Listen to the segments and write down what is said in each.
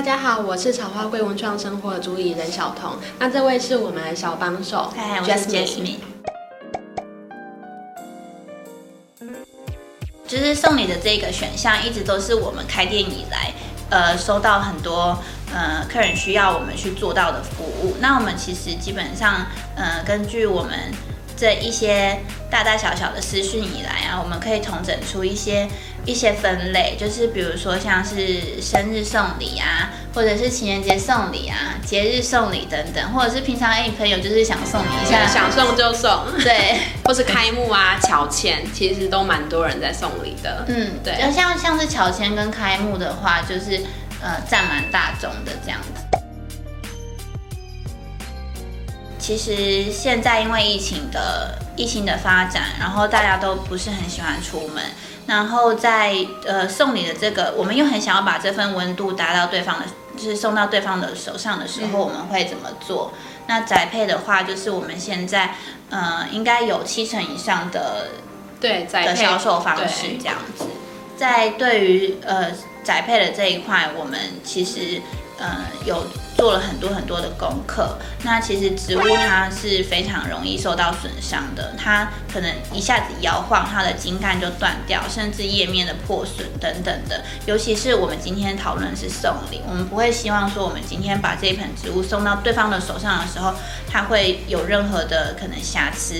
大家好，我是草花贵文创生活的主理人小彤。那这位是我们的小帮手，嗨，我是 Jasmine。就是送礼的这个选项，一直都是我们开店以来，呃，收到很多呃客人需要我们去做到的服务。那我们其实基本上，呃，根据我们这一些大大小小的私讯以来啊，我们可以统整出一些。一些分类，就是比如说像是生日送礼啊，或者是情人节送礼啊，节日送礼等等，或者是平常哎，你朋友就是想送你一下，想送就送，对，或是开幕啊、乔迁，其实都蛮多人在送礼的。嗯，对，像像是乔迁跟开幕的话，就是呃占蛮大众的这样子。其实现在因为疫情的疫情的发展，然后大家都不是很喜欢出门。然后在呃送礼的这个，我们又很想要把这份温度达到对方的，就是送到对方的手上的时候，嗯、我们会怎么做？那宅配的话，就是我们现在呃应该有七成以上的对宅配的销售方式这样子。在对于呃宅配的这一块，我们其实。呃，有做了很多很多的功课。那其实植物它是非常容易受到损伤的，它可能一下子摇晃，它的茎干就断掉，甚至叶面的破损等等的。尤其是我们今天讨论是送礼，我们不会希望说我们今天把这一盆植物送到对方的手上的时候，它会有任何的可能瑕疵。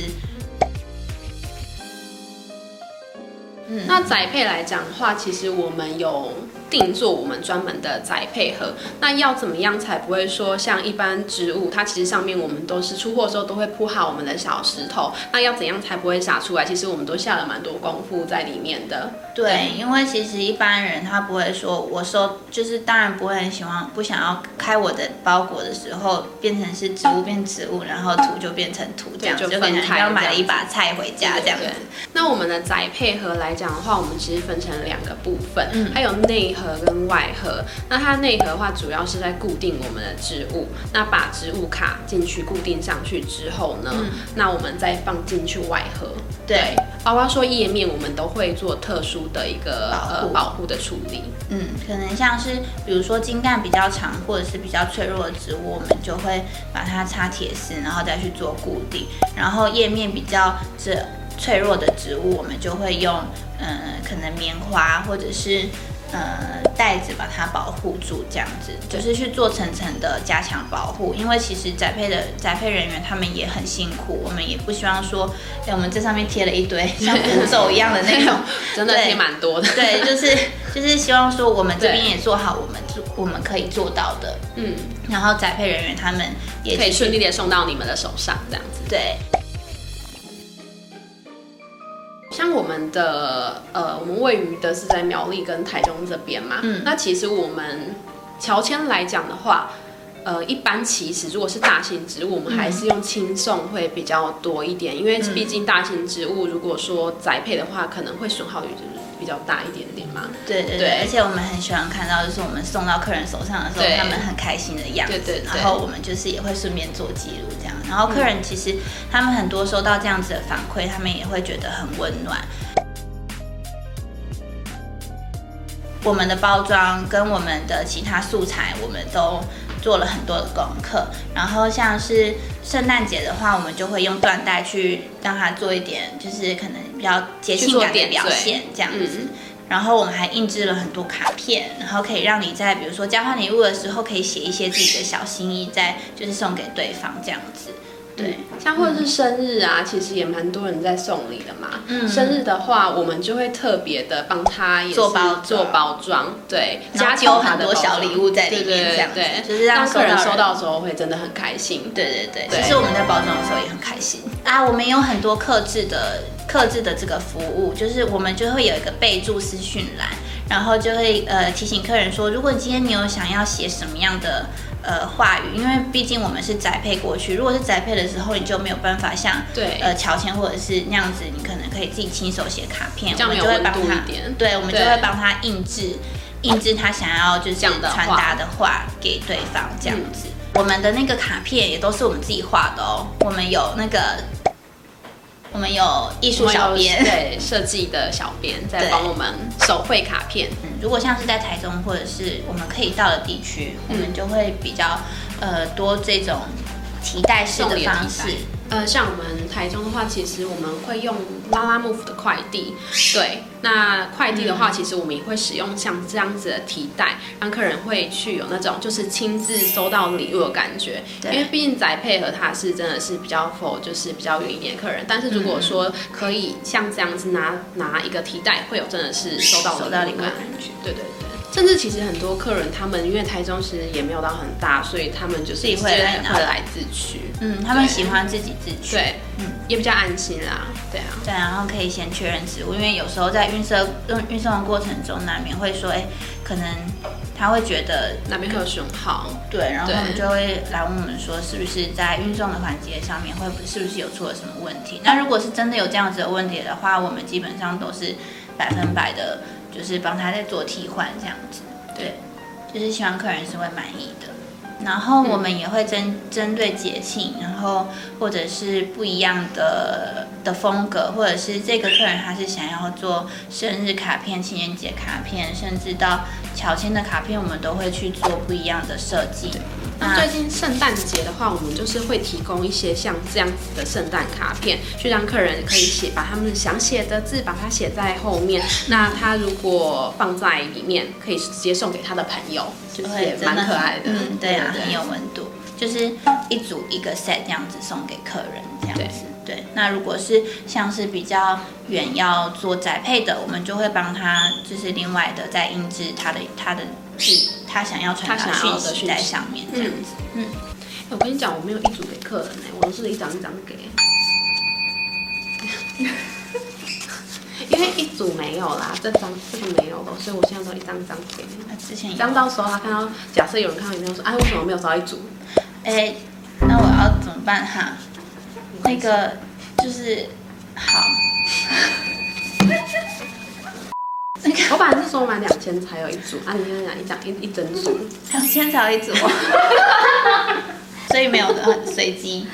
嗯，那宅配来讲的话，其实我们有。定做我们专门的宅配盒，那要怎么样才不会说像一般植物，它其实上面我们都是出货的时候都会铺好我们的小石头，那要怎样才不会洒出来？其实我们都下了蛮多功夫在里面的。对，因为其实一般人他不会说，我收就是当然不会很喜欢，不想要开我的包裹的时候变成是植物变植物，然后土就变成土这样，就分开，要买了一把菜回家这样子。那我们的宅配盒来讲的话，我们其实分成两个部分，嗯，还有内。盒跟外盒，那它内盒的话，主要是在固定我们的植物。那把植物卡进去固定上去之后呢，嗯、那我们再放进去外盒。对，包括说叶面，我们都会做特殊的一个保护、呃、保护的处理。嗯，可能像是比如说茎干比较长或者是比较脆弱的植物，我们就会把它插铁丝，然后再去做固定。然后叶面比较这脆弱的植物，我们就会用嗯、呃，可能棉花或者是。呃，袋子把它保护住，这样子就是去做层层的加强保护。因为其实宅配的宅配人员他们也很辛苦，我们也不希望说，哎，我们这上面贴了一堆 像符咒一样的那种，真的贴蛮多的。对，就是就是希望说，我们这边也做好我们做我们可以做到的，嗯，然后宅配人员他们也可以顺利的送到你们的手上，这样子。对。像我们的呃，我们位于的是在苗栗跟台中这边嘛，嗯，那其实我们乔迁来讲的话，呃，一般其实如果是大型植物，我们还是用轻送会比较多一点，因为毕竟大型植物如果说宅配的话，可能会损耗率就是比较大一点点嘛。对对对，对而且我们很喜欢看到，就是我们送到客人手上的时候，他们很开心的样子。对，对对，然后我们就是也会顺便做记录这样。然后客人其实他们很多收到这样子的反馈，他们也会觉得很温暖。我们的包装跟我们的其他素材，我们都做了很多的功课。然后像是圣诞节的话，我们就会用缎带去让它做一点，就是可能比较节庆感的表现这样子。嗯、然后我们还印制了很多卡片，然后可以让你在比如说交换礼物的时候，可以写一些自己的小心意，在就是送给对方这样子。对，像或者是生日啊，嗯、其实也蛮多人在送礼的嘛。嗯，生日的话，我们就会特别的帮他也做包做包装，对，加丢很多小礼物在里面，这样子，对，就是让客人收到的时候会真的很开心。对对对，对其实我们在包装的时候也很开心啊。我们有很多克制的克制的这个服务，就是我们就会有一个备注私讯栏，然后就会呃提醒客人说，如果今天你有想要写什么样的。呃，话语，因为毕竟我们是宅配过去，如果是宅配的时候，你就没有办法像对呃乔迁或者是那样子，你可能可以自己亲手写卡片，我们就会帮他。对，我们就会帮他印制，印制他想要就是传达的话给对方，这样子。嗯、我们的那个卡片也都是我们自己画的哦，我们有那个，我们有艺术小编，对，设计的小编在帮我们手绘卡片。嗯如果像是在台中或者是我们可以到的地区，嗯、我们就会比较呃多这种提袋式的方式。呃，像我们台中的话，其实我们会用拉拉 move 的快递。对，那快递的话，其实我们也会使用像这样子的提袋，让客人会去有那种就是亲自收到礼物的感觉。对。因为毕竟宅配合它是真的是比较 for 就是比较远一点客人，但是如果说可以像这样子拿拿一个提袋，会有真的是收到收到礼物的感觉。对对对。甚至其实很多客人，他们因为台中其实也没有到很大，所以他们就是也会会来自取。嗯，他们喜欢自己自取。对，嗯，也比较安心啦。对啊。对，然后可以先确认职务，因为有时候在运送运运送的过程中，难免会说，哎，可能他会觉得那边会有损耗。对，然后他们就会来问我们说，是不是在运送的环节上面会不是不是有出了什么问题？那如果是真的有这样子的问题的话，我们基本上都是百分百的。就是帮他在做替换这样子，对，就是希望客人是会满意的。然后我们也会针针对节庆，然后或者是不一样的的风格，或者是这个客人他是想要做生日卡片、情人节卡片，甚至到乔迁的卡片，我们都会去做不一样的设计。那最近圣诞节的话，我们就是会提供一些像这样子的圣诞卡片，去让客人可以写，把他们想写的字把它写在后面。那他如果放在里面，可以直接送给他的朋友，就是也蛮可爱的。嗯，对啊，很有温度，就是一组一个 set 这样子送给客人，这样子。对，那如果是像是比较远要做宅配的，我们就会帮他就是另外的再印制他的他的。是他想要传达讯息在上面这样子。嗯，嗯，我跟你讲，我没有一组给客人呢，我都是一张一张给。因为一组没有啦，这张这个没有了，所以我现在都一张一张给。那之前一张到时候他看到，假设有人看到有没有说，哎，为什么没有招一组？哎，那我要怎么办哈？那个就是好。我本来是说买两千才有一组，啊，你现在讲一讲一一整组，两千才有一组，所以没有的很随机，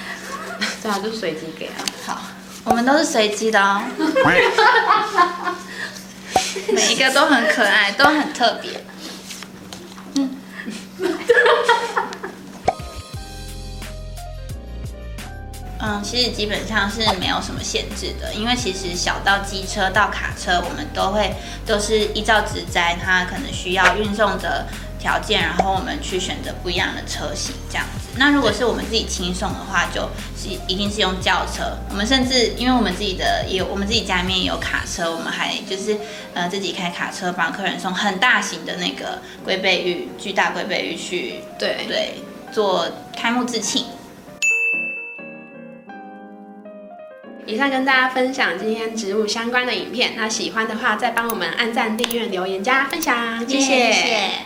对啊，就随机给啊。好，我们都是随机的哦，每一个都很可爱，都很特别。嗯，其实基本上是没有什么限制的，因为其实小到机车到卡车，我们都会都是依照职灾它可能需要运送的条件，然后我们去选择不一样的车型这样子。那如果是我们自己轻送的话，就是一定是用轿车。我们甚至因为我们自己的也有，我们自己家里面也有卡车，我们还就是呃自己开卡车帮客人送很大型的那个龟背芋，巨大龟背芋去对对做开幕致庆。以上跟大家分享今天植物相关的影片，那喜欢的话再帮我们按赞、订阅、留言、加分享，谢谢。